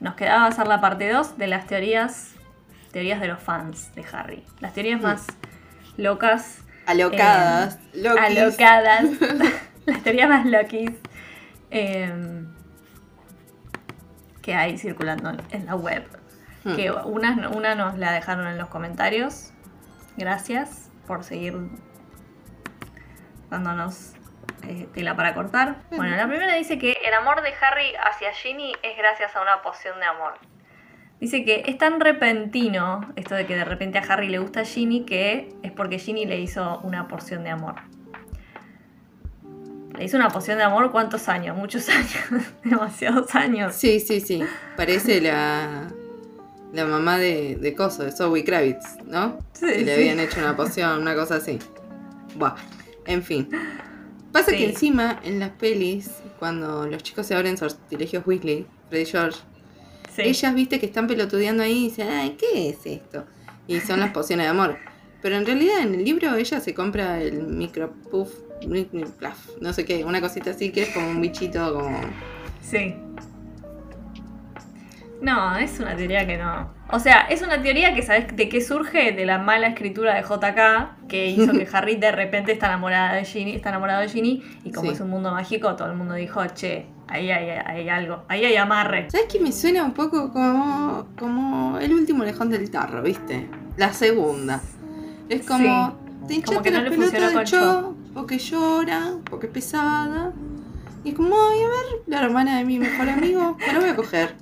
Nos quedaba hacer la parte 2 de las teorías. Teorías de los fans de Harry. Las teorías más locas. Alocadas. eh, alocadas. las teorías más lokis. eh, que hay circulando en la web. Hmm. Que una, una nos la dejaron en los comentarios. Gracias por seguir dándonos eh, tela para cortar. Bueno, la primera dice que el amor de Harry hacia Ginny es gracias a una poción de amor. Dice que es tan repentino esto de que de repente a Harry le gusta Ginny que es porque Ginny le hizo una porción de amor. Le hizo una poción de amor cuántos años, muchos años, demasiados años. Sí, sí, sí. Parece la, la mamá de, de Coso, de Zoe Kravitz, ¿no? Sí, Que le sí. habían hecho una poción, una cosa así. Buah. En fin. Pasa Sí. que encima, en las pelis, cuando los chicos se abren sortilegios Weasley, Freddy George, Sí. ellas, viste, que están pelotudeando ahí y dicen, ay, ¿qué es esto? Y son las pociones de amor. Pero en realidad en el libro ella se compra el micro puff, plaf, no sé qué, una cosita así que es como un bichito como... Sí. No, es una teoría que no. O sea, es una teoría que sabes de qué surge de la mala escritura de JK que hizo que Harry de repente está enamorada de Ginny, está enamorado de Ginny y como Sí. es un mundo mágico, todo el mundo dijo, che, ahí hay, hay algo, ahí hay amarre. ¿Sabes qué me suena un poco como, como el último lejón del tarro, viste? La segunda. Es como, te hinchaste que no la le pelota de Cho, porque llora, porque es pesada. Y es como, ay, a ver, la hermana de mi mejor amigo, me lo voy a coger.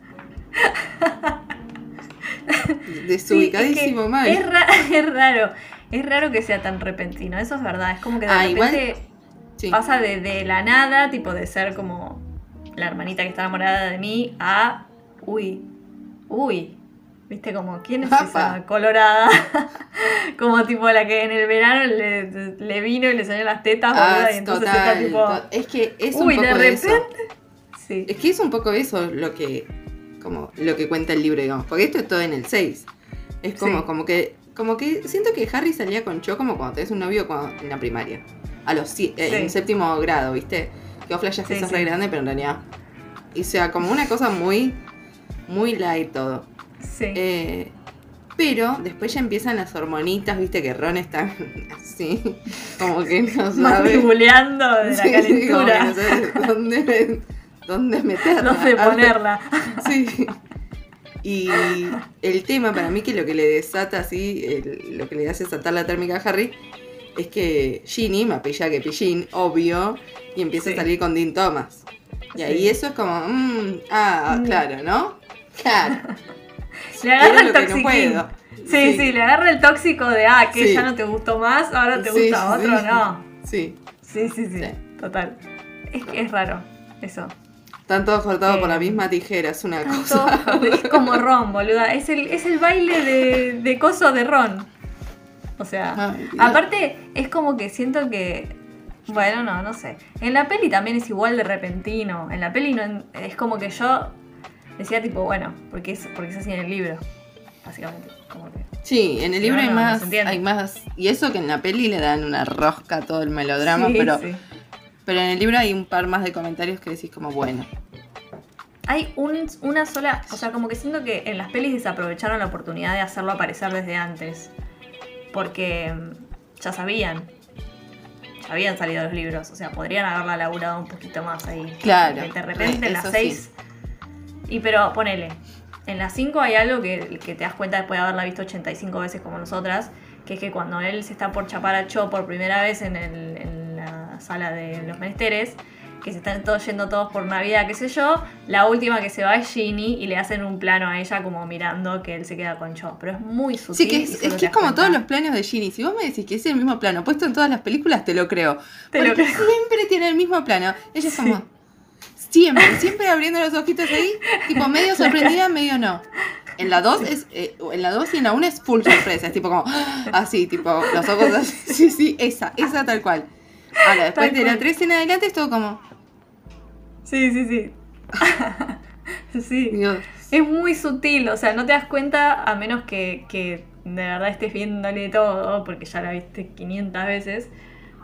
Desubicadísimo Sí, es que mal. Es, ra- es raro, es raro que sea tan repentino, eso es verdad. Es como que de Ah, repente Sí. pasa de, de la nada, tipo de ser como la hermanita que está enamorada de mí, a uy, uy. ¿Viste? Como, ¿quién es esa colorada? como tipo la que en el verano le, le vino y le salió las tetas, Ah, y entonces total, está tipo. Es que es un poco de eso. repente. Sí. Es que es un poco eso lo que como lo que cuenta el libro, digamos, porque esto es todo en el 6. Es como Sí. como que como que siento que Harry salía con Cho como cuando tenés un novio cuando- en la primaria, a los eh, Sí. en séptimo grado, ¿viste? Que vos flashás que sos re grande, pero en realidad y sea como una cosa muy muy light todo. Sí. Eh, pero después ya empiezan las hormonitas, viste que Ron está así, como que no sabe. Mandibuleando de la Sí, sí, como que no sabe dónde, dónde meterla. ¿Dónde ponerla? Sí. Y el tema para mí que lo que le desata así, el- lo que le hace saltar la térmica a Harry, es que Ginny, más pilla que pillín, obvio, y empieza Sí. a salir con Dean Thomas. Y ahí Sí. eso es como, mm, ah, Mm. claro, ¿no? Claro. Le agarra el no toxiquín. puedo. Sí, sí, le agarra el tóxico de, ah, que Sí. ya no te gustó más, ahora te Sí, gusta otro, sí. no. Sí. Sí, sí, sí, Sí. total. Es que es raro, eso. Están todos cortados por la misma tijera, es una cosa. es como Ron, boluda. Es el, es el baile de, de coso de Ron. O sea, Ay, aparte es como que siento que... Bueno, no, no sé. En la peli también es igual de repentino. En la peli no, es como que yo decía tipo, bueno, porque es, porque es así en el libro. Básicamente. Como que... Sí, en el libro No, hay no, más, hay más. Y eso que en la peli le dan una rosca a todo el melodrama, Sí, pero, sí. Pero en el libro hay un par más de comentarios que decís como, bueno. Hay un- una sola, o sea, como que siento que en las pelis desaprovecharon la oportunidad de hacerlo aparecer desde antes. Porque mm, ya sabían. Ya habían salido los libros. O sea, podrían haberla laburado un poquito más ahí. Claro, Porque De repente en las eso 6. Y pero ponele. En las 5 hay algo que, que te das cuenta después de haberla visto 85 veces como nosotras. Que es que cuando él se está por chapar a Cho por primera vez en, el- en la sala de los menesteres, que se están todos yendo todos por Navidad, qué sé yo, la última que se va es Ginny y le hacen un plano a ella como mirando que él se queda con Cho. Pero es muy sutil. Sí, que es, que es como cuenta. todos los planos de Ginny. Si vos me decís que es el mismo plano puesto en todas las películas, te lo creo. Te lo Porque creo. siempre tiene el mismo plano. Ella es como. Siempre, siempre abriendo los ojitos ahí, tipo medio sorprendida, medio no. En la 2 es. eh, en la 2 y en la 1 es full sorpresa. Es tipo como. Así, tipo, los ojos así. Sí, sí, esa, esa tal cual. Ahora, después de la cual. 3 en adelante es todo como. Sí, sí, sí. sí. Dios. Es muy sutil, o sea, no te das cuenta a menos que, que de verdad estés viéndole todo, porque ya la viste 500 veces.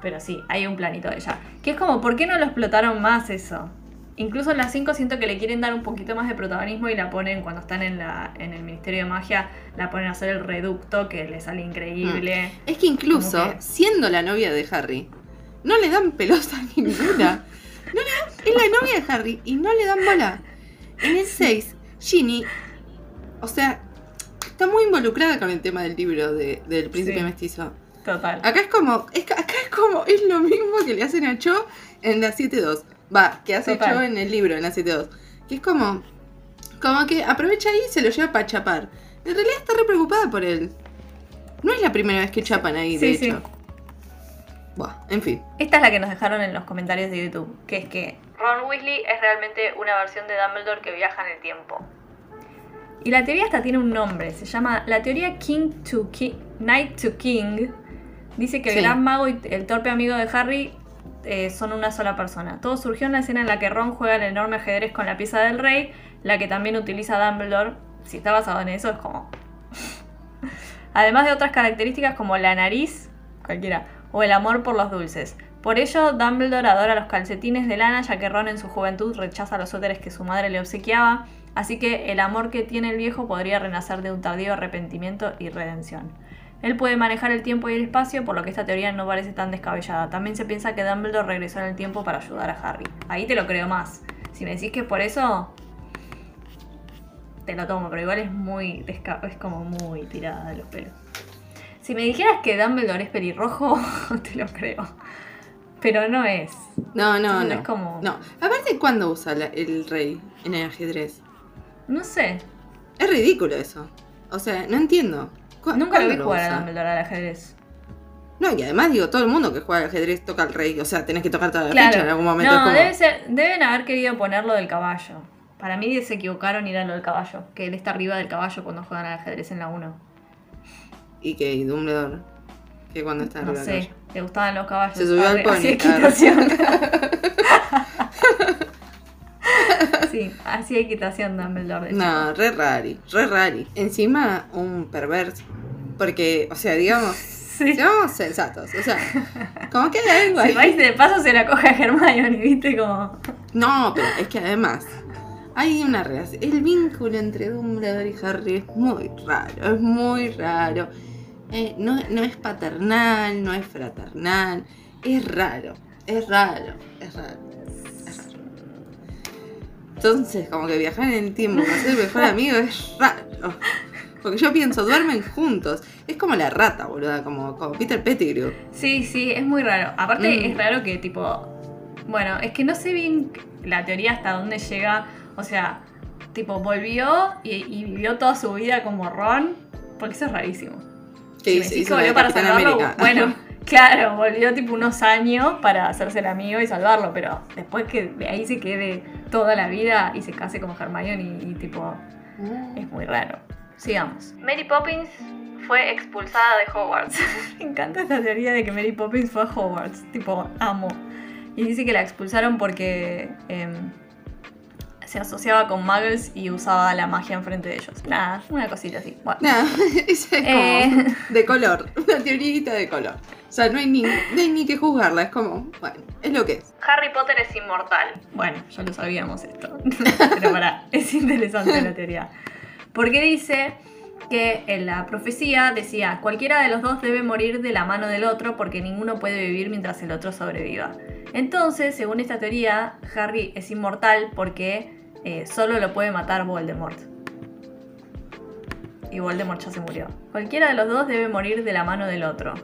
Pero sí, hay un planito de ella. Que es como, ¿por qué no lo explotaron más eso? Incluso en las 5 siento que le quieren dar un poquito más de protagonismo y la ponen cuando están en, la, en el Ministerio de Magia, la ponen a hacer el reducto que le sale increíble. Es que incluso, que- siendo la novia de Harry, no le dan pelota ninguna. No le dan- es la novia de Harry y no le dan bola. En el 6, Ginny, o sea, está muy involucrada con el tema del libro de- del príncipe Sí. mestizo. Total. Acá es como, es, acá es como, es lo mismo que le hacen a Cho en la 7.2. Va, que hace Total. Cho en el libro, en la 7.2. Que es como, como que aprovecha ahí y se lo lleva para chapar. En realidad está re preocupada por él. No es la primera vez que chapan ahí, de sí. hecho. En fin. Esta es la que nos dejaron en los comentarios de YouTube, que es que Ron Weasley es realmente una versión de Dumbledore que viaja en el tiempo. Y la teoría hasta tiene un nombre, se llama la teoría King to King, Knight to King. Dice que el Sí. gran mago y el torpe amigo de Harry eh, son una sola persona. Todo surgió en la escena en la que Ron juega el enorme ajedrez con la pieza del rey, la que también utiliza Dumbledore. Si está basado en eso es como... Además de otras características como la nariz, cualquiera, o el amor por los dulces. Por ello, Dumbledore adora los calcetines de lana, ya que Ron en su juventud rechaza los suéteres que su madre le obsequiaba, así que el amor que tiene el viejo podría renacer de un tardío arrepentimiento y redención. Él puede manejar el tiempo y el espacio, por lo que esta teoría no parece tan descabellada. También se piensa que Dumbledore regresó en el tiempo para ayudar a Harry. Ahí te lo creo más. Si me decís que es por eso, te lo tomo, pero igual es muy es como muy tirada de los pelos. Si me dijeras que Dumbledore es pelirrojo, te lo creo. Pero no es. No, no, Entonces no. es como- No. Aparte, ¿cuándo usa la- el rey en el ajedrez? No sé. Es ridículo eso. O sea, no entiendo. ¿Cu- Nunca lo vi jugar a? Dumbledore al ajedrez. No, y además digo, todo el mundo que juega al ajedrez toca al rey. O sea, tenés que tocar toda la Claro. ficha en algún momento. no, como- debe ser, deben haber querido ponerlo del caballo. Para mí se equivocaron y era lo del caballo. Que él está arriba del caballo cuando juegan al ajedrez en la 1. Y que Dumbledore, que cuando está No arriba sé, le gustaban los caballos. Se subió al pony, equitación. sí, hacía equitación Dumbledore. No, re rari, re rari. Encima, un perverso. Porque, o sea, digamos, Sí. seamos sensatos. O sea, como que hay algo Si vais de paso se la coge a Hermione, viste como. No, pero es que además hay una relación. El vínculo entre Dumbledore y Harry es muy raro, es muy raro. Eh, no, no es paternal, no es fraternal. Es raro, es raro, es raro. es raro. Entonces, como que viajar en el tiempo para ser el mejor amigo es raro. Porque yo pienso, duermen juntos. Es como la rata, boluda, como, como Peter Pettigrew. Sí, sí, es muy raro. Aparte, Mm. es raro que, tipo. Bueno, es que no sé bien la teoría hasta dónde llega. O sea, tipo, volvió y, y vivió toda su vida como Ron. Porque eso es rarísimo. La de volvió para salvarlo, América. bueno, claro, volvió tipo unos años para hacerse el amigo y salvarlo, pero después que de ahí se quede toda la vida y se case como Hermione y, y, tipo, es muy raro. Sigamos. Mary Poppins fue expulsada de Hogwarts. Me encanta esta teoría de que Mary Poppins fue a Hogwarts, tipo, amo. Y dice que la expulsaron porque em, se asociaba con muggles y usaba la magia enfrente de ellos. Nada, una cosita así. Bueno. Nada, esa es como Eh. de color, una teoría de color. O sea, no hay, ni, no hay ni que juzgarla, es como, bueno, es lo que es. Harry Potter es inmortal. Bueno, ya lo sabíamos esto. Pero para, es interesante la teoría. Porque dice que en la profecía decía, cualquiera de los dos debe morir de la mano del otro porque ninguno puede vivir mientras el otro sobreviva. Entonces, según esta teoría, Harry es inmortal porque eh, solo lo puede matar Voldemort. Y Voldemort ya se murió. Cualquiera de los dos debe morir de la mano del otro.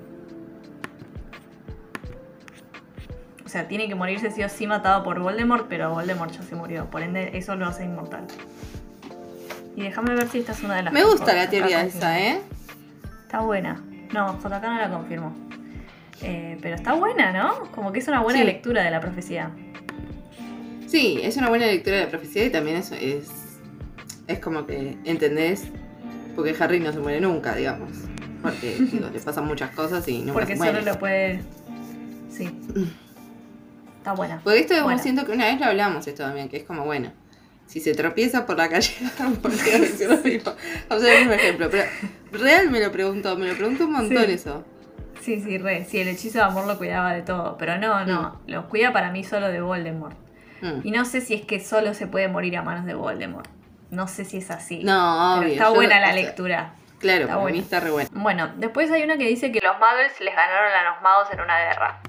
O sea, tiene que morirse sí o sí matado por Voldemort, pero Voldemort ya se murió. Por ende, eso lo hace inmortal. Y déjame ver si esta es una de las Me gusta la teoría esa, ¿eh? Está buena. No, JK no la confirmó. Eh, pero está buena, ¿no? Como que es una buena Sí. lectura de la profecía. Sí, es una buena lectura de la profecía y también es, es, Es como que, ¿entendés? Porque Harry no se muere nunca, digamos. Porque digo, le pasan muchas cosas y nunca Porque se muere. solo lo puede. Sí. Está buena. Porque esto Buena. siento que una vez lo hablamos esto también, que es como, bueno, si se tropieza por la calle, podría decir lo mismo. O sea, el mismo ejemplo. Pero real me lo preguntó, me lo preguntó un montón Sí. eso. Sí, sí, re. Sí, el hechizo de amor lo cuidaba de todo. Pero no, no. Los cuida para mí solo de Voldemort. Mm. Y no sé si es que solo se puede morir a manos de Voldemort. No sé si es así. No, Pero está buena la sea, lectura. Claro, Está para mí buena. está re bueno. Bueno, después hay una que dice que los muggles les ganaron a los magos en una guerra.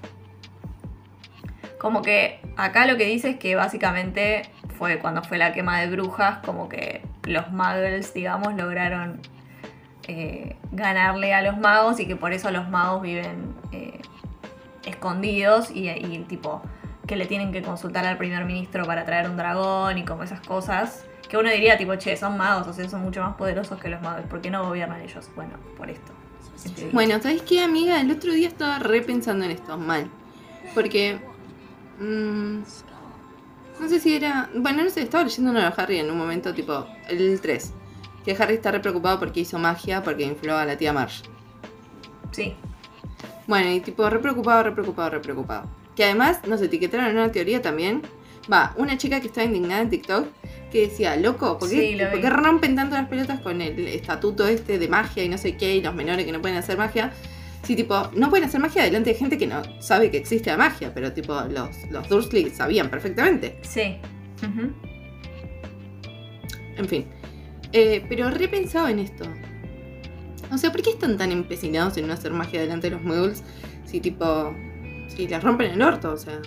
Como que acá lo que dice es que básicamente fue cuando fue la quema de brujas, como que los muggles, digamos, lograron eh, ganarle a los magos y que por eso los magos viven eh, escondidos y, y tipo que le tienen que consultar al primer ministro para traer un dragón y como esas cosas. Que uno diría tipo, che, son magos, o sea, son mucho más poderosos que los magos, ¿por qué no gobiernan ellos? Bueno, por esto. Este, Bueno, ¿sabes qué, amiga? El otro día estaba repensando en esto, mal. Porque. mm, no sé si era. Bueno, no sé, estaba leyendo uno de Harry en un momento, tipo, el 3. Que Harry está re preocupado porque hizo magia, porque infló a la tía Marge. Sí, Bueno, y tipo, re preocupado, re preocupado, re preocupado. Que además nos etiquetaron en una teoría también. Va, una chica que estaba indignada en TikTok que decía, loco, ¿por qué, Sí, lo vi. ¿por qué rompen tanto las pelotas con el estatuto este de magia y no sé qué y los menores que no pueden hacer magia? Si tipo, no pueden hacer magia delante de gente que no sabe que existe la magia, pero tipo, los, los Dursley sabían perfectamente. sí. En fin. Eh, pero repensado en esto. O sea, ¿por qué están tan empecinados en no hacer magia delante de los muggles? Si tipo. Si les rompen el orto, o sea.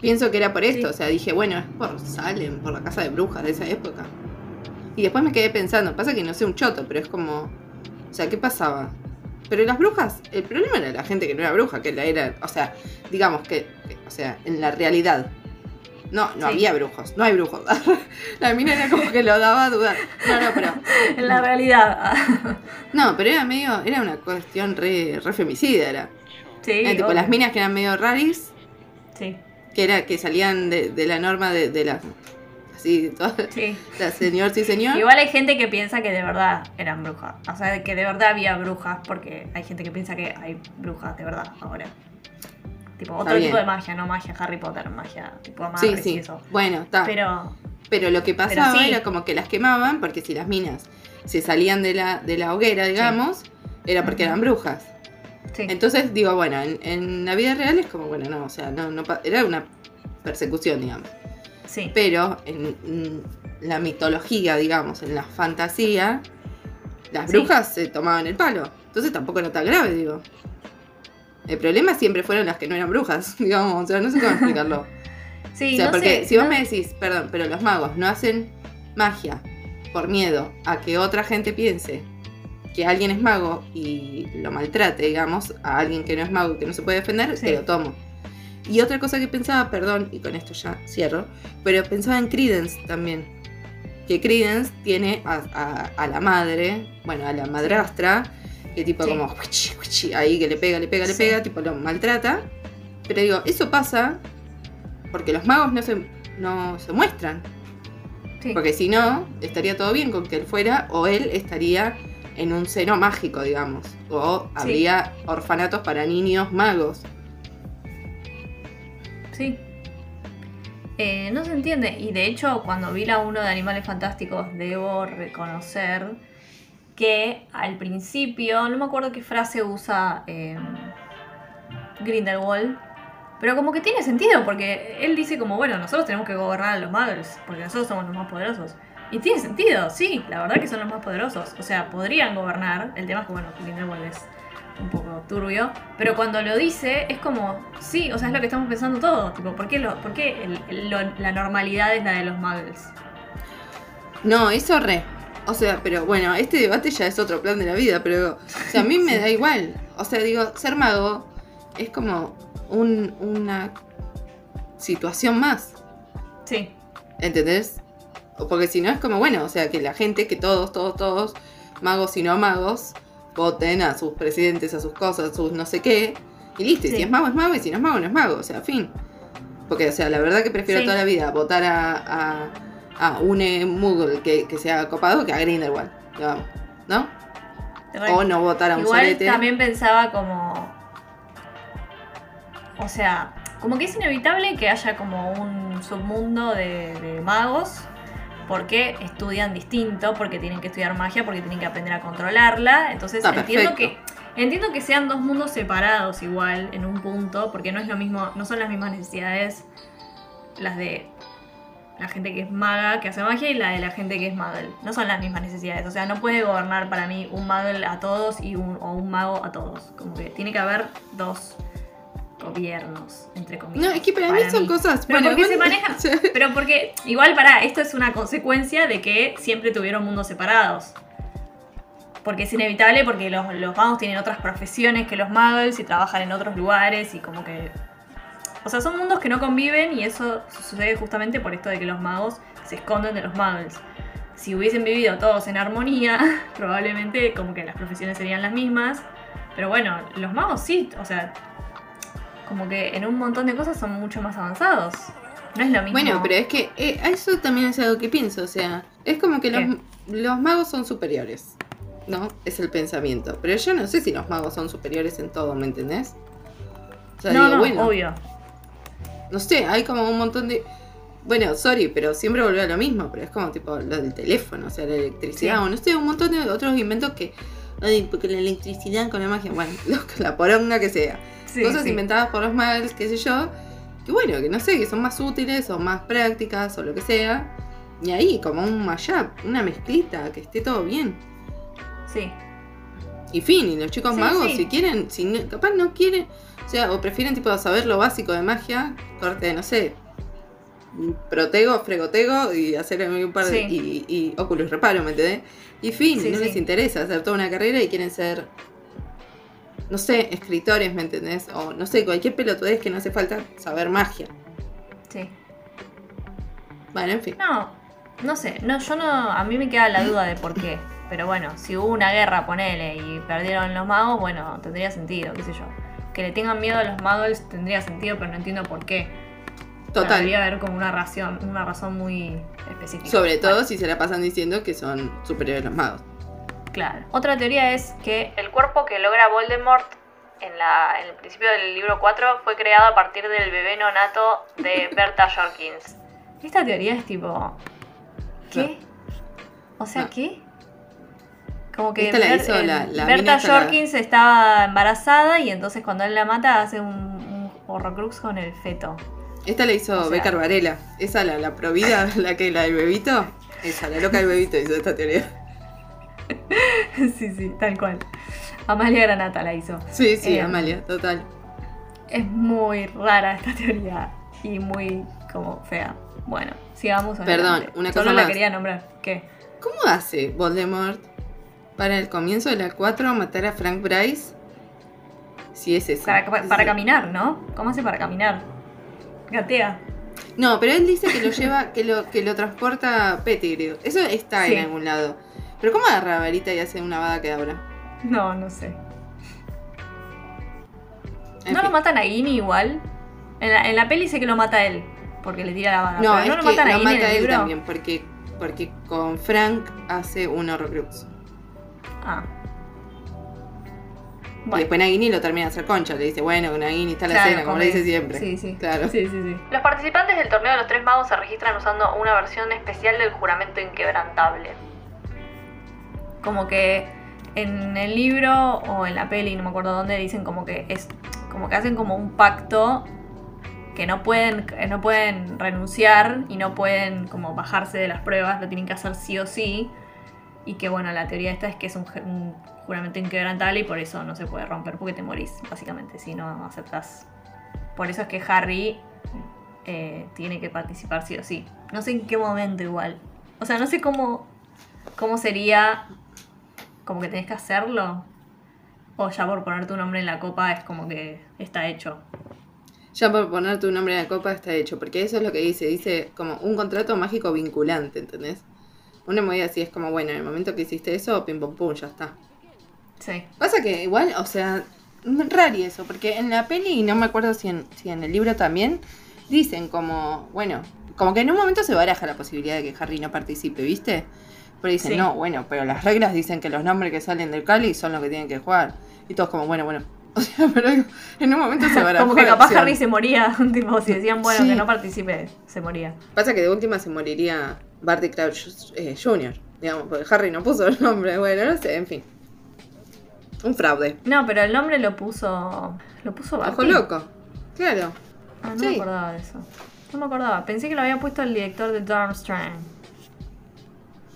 Pienso que era por esto, Sí. o sea, dije, bueno, es por Salem, por la casa de brujas de esa época. Y después me quedé pensando, pasa que no sé un choto, pero es como. O sea, ¿qué pasaba? Pero las brujas, el problema era la gente que no era bruja, que la era. O sea, digamos que. que- o sea, en la realidad. No, no Sí. había brujos, no hay brujos. la mina era como que lo daba a dudar. No, no, pero. En la realidad. No, pero era medio. Era una cuestión re, re femicida, era. Sí, Era tipo las minas que eran medio raris, Sí, que era que salían de, de la norma de, de las. Así, todas. sí. La señor, sí, señor. Igual hay gente que piensa que de verdad eran brujas. O sea, que de verdad había brujas, porque hay gente que piensa que hay brujas de verdad ahora. Tipo, otro tipo de magia, no magia Harry Potter, magia tipo Sí, amarres y sí. eso. Bueno, está. Pero, Pero, lo que pasaba sí. era como que las quemaban, porque si las minas se salían de la, de la hoguera, digamos, era porque eran brujas. Sí. Entonces, digo, bueno, en, en la vida real es como, bueno, no, o sea, no, era una persecución, digamos. sí. Pero en, en la mitología, digamos, en la fantasía, las Sí. brujas se tomaban el palo. Entonces tampoco era tan grave, digo. El problema siempre fueron las que no eran brujas, digamos, o sea, no sé cómo explicarlo. Sí, o sea, no porque sé, si vos no- me decís, perdón, pero los magos no hacen magia por miedo a que otra gente piense que alguien es mago y lo maltrate, digamos, a alguien que no es mago y que no se puede defender, Sí. te lo tomo. Y otra cosa que pensaba, perdón, y con esto ya cierro, pero pensaba en Credence también. Que Credence tiene a, a- a la madre, bueno, a la madrastra, que tipo Sí. como ahí que le pega, le pega, le pega, tipo lo maltrata. Pero digo, eso pasa porque los magos no se, no se muestran. sí. Porque si no, estaría todo bien con que él fuera o él estaría en un seno mágico, digamos. O habría orfanatos para niños magos. Sí. Eh, no se entiende. Y de hecho, cuando vi la 1 de Animales Fantásticos, debo reconocer que al principio, no me acuerdo qué frase usa eh, Grindelwald, pero como que tiene sentido, porque él dice como, bueno, nosotros tenemos que gobernar a los muggles, porque nosotros somos los más poderosos. Y tiene sentido, sí, la verdad que son los más poderosos. O sea, podrían gobernar. El tema es que, bueno, Grindelwald es un poco turbio. Pero cuando lo dice, es como, sí, o sea, es lo que estamos pensando todos. Tipo, ¿por qué, lo, por qué el- el- lo- la normalidad es la de los muggles? No, eso re. O sea, pero bueno, este debate ya es otro plan de la vida, pero o sea, a mí me da igual. O sea, digo, ser mago es como un- una situación más. Sí, ¿Entendés? O Porque si no es como, bueno, o sea, que la gente, que todos, todos, todos, magos y no magos, voten a sus presidentes, a sus cosas, sus no sé qué, y listo. Y si es mago, es mago, y si no es mago, no es mago, o sea, fin. Porque, o sea, la verdad que prefiero Sí. toda la vida votar a, a, a un Moogle que, que sea copado que a Grindelwald. Digamos, ¿no? O no votar a un Igual solete. también pensaba como. O sea, como que es inevitable que haya como un submundo de, de magos. Porque estudian distinto, porque tienen que estudiar magia, porque tienen que aprender a controlarla. Entonces Está entiendo perfecto. que. Entiendo que sean dos mundos separados igual en un punto, porque no es lo mismo, no son las mismas necesidades las de la gente que es maga, que hace magia, y la de la gente que es muggle. No son las mismas necesidades. O sea, no puede gobernar para mí un muggle a todos y un, o un mago a todos. Como que tiene que haber dos gobiernos, entre comillas. No, es que para, mí son cosas. Pero bueno, porque se igual- maneja. Sí. Pero porque, igual para, esto es una consecuencia de que siempre tuvieron mundos separados. Porque es inevitable, porque los, los magos tienen otras profesiones que los muggles y trabajan en otros lugares y como que. O sea, son mundos que no conviven y eso sucede justamente por esto de que los magos se esconden de los muggles. Si hubiesen vivido todos en armonía, probablemente como que las profesiones serían las mismas. Pero bueno, los magos sí, o sea, como que en un montón de cosas son mucho más avanzados. No es lo mismo. Bueno, pero es que eh, eso también es algo que pienso. O sea, es como que los, los magos son superiores. ¿No? Es el pensamiento. Pero yo no sé si los magos son superiores en todo, ¿me entendés? O sea, no, digo, no, bueno, obvio. no sé, hay como un montón de. Bueno, sorry, pero siempre volvió a lo mismo, pero es como tipo lo del teléfono, o sea, la electricidad, Sí. o no sé, un montón de otros inventos que. Ay, porque la electricidad con la magia, bueno, lo- la poronga que sea. Sí, Cosas sí. inventadas por los magos, qué sé yo, que bueno, que no sé, que son más útiles o más prácticas o lo que sea. Y ahí, como un mashup, una mezclita, que esté todo bien. Sí. Y fin, y los chicos Sí, magos, sí. si quieren, si no- capaz no quieren, o sea, o prefieren tipo saber lo básico de magia, corte, no sé, protego, fregotego y hacer un par de. Sí. Y, y Oculus reparo, ¿me entendés? Y fin, Sí, no les interesa hacer toda una carrera y quieren ser. No sé, escritores, ¿me entendés? O no sé, cualquier pelotudez que no hace falta saber magia. Sí. Bueno, en fin. No, no sé. No, yo no. A mí me queda la duda de por qué. Pero bueno, si hubo una guerra, ponele, y perdieron los magos, bueno, tendría sentido, qué sé yo. Que le tengan miedo a los muggles tendría sentido, pero no entiendo por qué. Total. Debería haber como una razón, una razón muy específica. Sobre todo Bueno, si se la pasan diciendo que son superiores los magos. Claro. Otra teoría es que el cuerpo que logra Voldemort en, la, en el principio del libro 4 fue creado a partir del bebé nonato de Berta Jorkins. Esta teoría es tipo. ¿Qué? O sea, No. ¿qué? Como que Esta la Ber- hizo el- la- la Berta Jorkins estaba embarazada y entonces cuando él la mata hace un, un horrocrux con el feto. Esta la hizo O sea- Varela. Esa, la, la provida, la que la del bebito. Esa, la loca del bebito hizo esta teoría. sí, sí, tal cual. Amalia Granata la hizo. Sí, sí, Eh, Amalia, total. Es muy rara esta teoría y muy como fea. Bueno, sigamos Perdón, una Solo cosa la más. quería nombrar. ¿Qué? ¿Cómo hace Voldemort para el comienzo de la 4 matar a Frank Bryce? Si es eso. Para, para, caminar, ¿no? ¿Cómo hace para caminar? Gatea. No, pero él dice que lo lleva, que lo, que lo transporta Pettigrew. Eso está Sí. en algún lado. Pero ¿cómo agarra la varita y hace una vada que abra? No, no sé. En ¿No lo matan a Ginny igual? En la, en la peli sé que lo mata él. Porque le tira la bala. No, pero es no lo que matan a lo en mata el él libro. también, porque, porque con Frank hace un Horrocrux. Ah. Y después Nagini lo termina de hacer concha. Le dice, bueno, con Nagini está la Claro, cena, como le dice siempre. Sí, sí. Claro. Sí, sí, sí. Los participantes del torneo de los tres magos se registran usando una versión especial del juramento inquebrantable. Como que en el libro o en la peli, no me acuerdo dónde, dicen como que es como que hacen como un pacto que no pueden no pueden renunciar y no pueden como bajarse de las pruebas, lo tienen que hacer sí o sí. Y que bueno, la teoría esta es que es un juramento inquebrantable y por eso no se puede romper porque te morís, básicamente, si no aceptas. Por eso es que Harry eh, tiene que participar sí o sí. No sé en qué momento igual. O sea, no sé cómo, cómo sería como que tenés que hacerlo. O ya por poner tu nombre en la copa es como que está hecho. Ya por poner tu nombre en la copa está hecho, porque eso es lo que dice, dice como un contrato mágico vinculante, ¿entendés? Una movida así es como, bueno, en el momento que hiciste eso, pim pum pum, ya está. Sí. Pasa que igual, o sea, raro eso, porque en la peli, y no me acuerdo si en, si en el libro también, dicen como, bueno, Como que en un momento se baraja la posibilidad de que Harry no participe, ¿viste? Pero dicen, Sí. no, bueno, pero las reglas dicen que los nombres que salen del Cali son los que tienen que jugar. Y todos como, bueno, bueno. O sea, pero en un momento se barajó Como que capaz opción. Harry se moría. tipo, si decían, bueno, Sí. que no participe, se moría. Pasa que de última se moriría Barty Crouch eh, Jr., digamos, porque Harry no puso el nombre. Bueno, no sé, en fin. Un fraude. No, pero el nombre lo puso. Lo puso Ojo Barty. loco. Claro. Ah, no Sí. me acordaba de eso. No me acordaba. Pensé que lo había puesto el director de Durmstrang.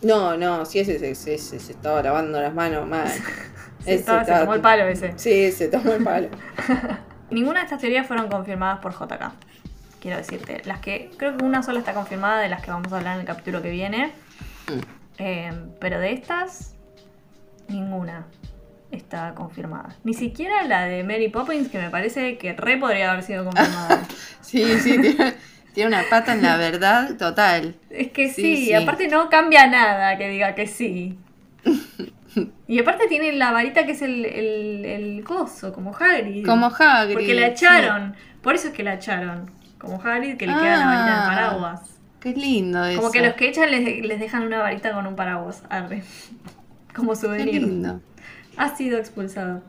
No, no, si ese, ese, ese se estaba lavando las manos mal. Sí, Ese estaba- se estaba- tomó el palo ese. Sí, se tomó el palo. Ninguna de estas teorías fueron confirmadas por JK. Quiero decirte. Las que. Creo que una sola está confirmada de las que vamos a hablar en el capítulo que viene. Mm. Eh, pero de estas, ninguna está confirmada. Ni siquiera la de Mary Poppins, que me parece que re podría haber sido confirmada. Sí, sí, tiene, tiene una pata en la verdad total. es que Sí, sí, sí. aparte no cambia nada que diga que sí. Y aparte tiene la varita que es el, el, el coso, como Hagrid. Como Hagrid. Porque la sí. echaron. Por eso es que la echaron. Como Hagrid, que le queda la varita Ah, del paraguas. Qué lindo eso. Como que los que echan les, les dejan una varita con un paraguas. Arre. Como Qué souvenir. lindo. Ha sido expulsado.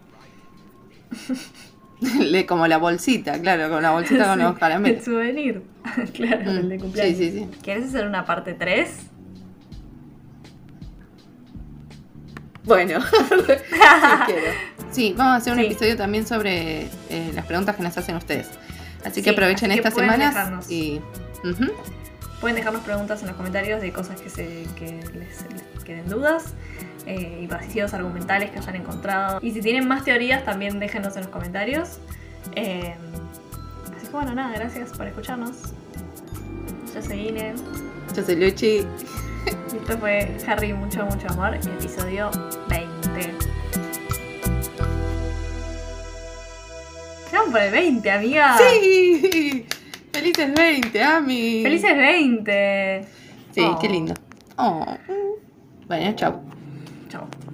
Le- como la bolsita, claro, con la bolsita con los El caramelos. souvenir. claro, Mm, el de cumpleaños. Sí, sí, sí. ¿Quieres hacer una parte 3? Bueno, sí quiero. Sí, vamos a hacer un Sí. episodio también sobre eh, las preguntas que nos hacen ustedes. Así Sí, que aprovechen así que estas semanas dejarnos. y. Pueden dejarnos preguntas en los comentarios de cosas que, se, que les, les queden dudas eh, y vacíos argumentales que hayan encontrado. Y si tienen más teorías, también déjenos en los comentarios. Eh, así que bueno, nada, gracias por escucharnos. Yo soy Ine. Yo soy Luchi. Y esto fue Harry Mucho, Mucho Amor, episodio 20. Ya vamos por el 20, amiga. ¡Sí! ¡Felices 20, Ami! ¡Felices 20! Sí, Oh. qué lindo. Oh. Bueno, chao. Chao.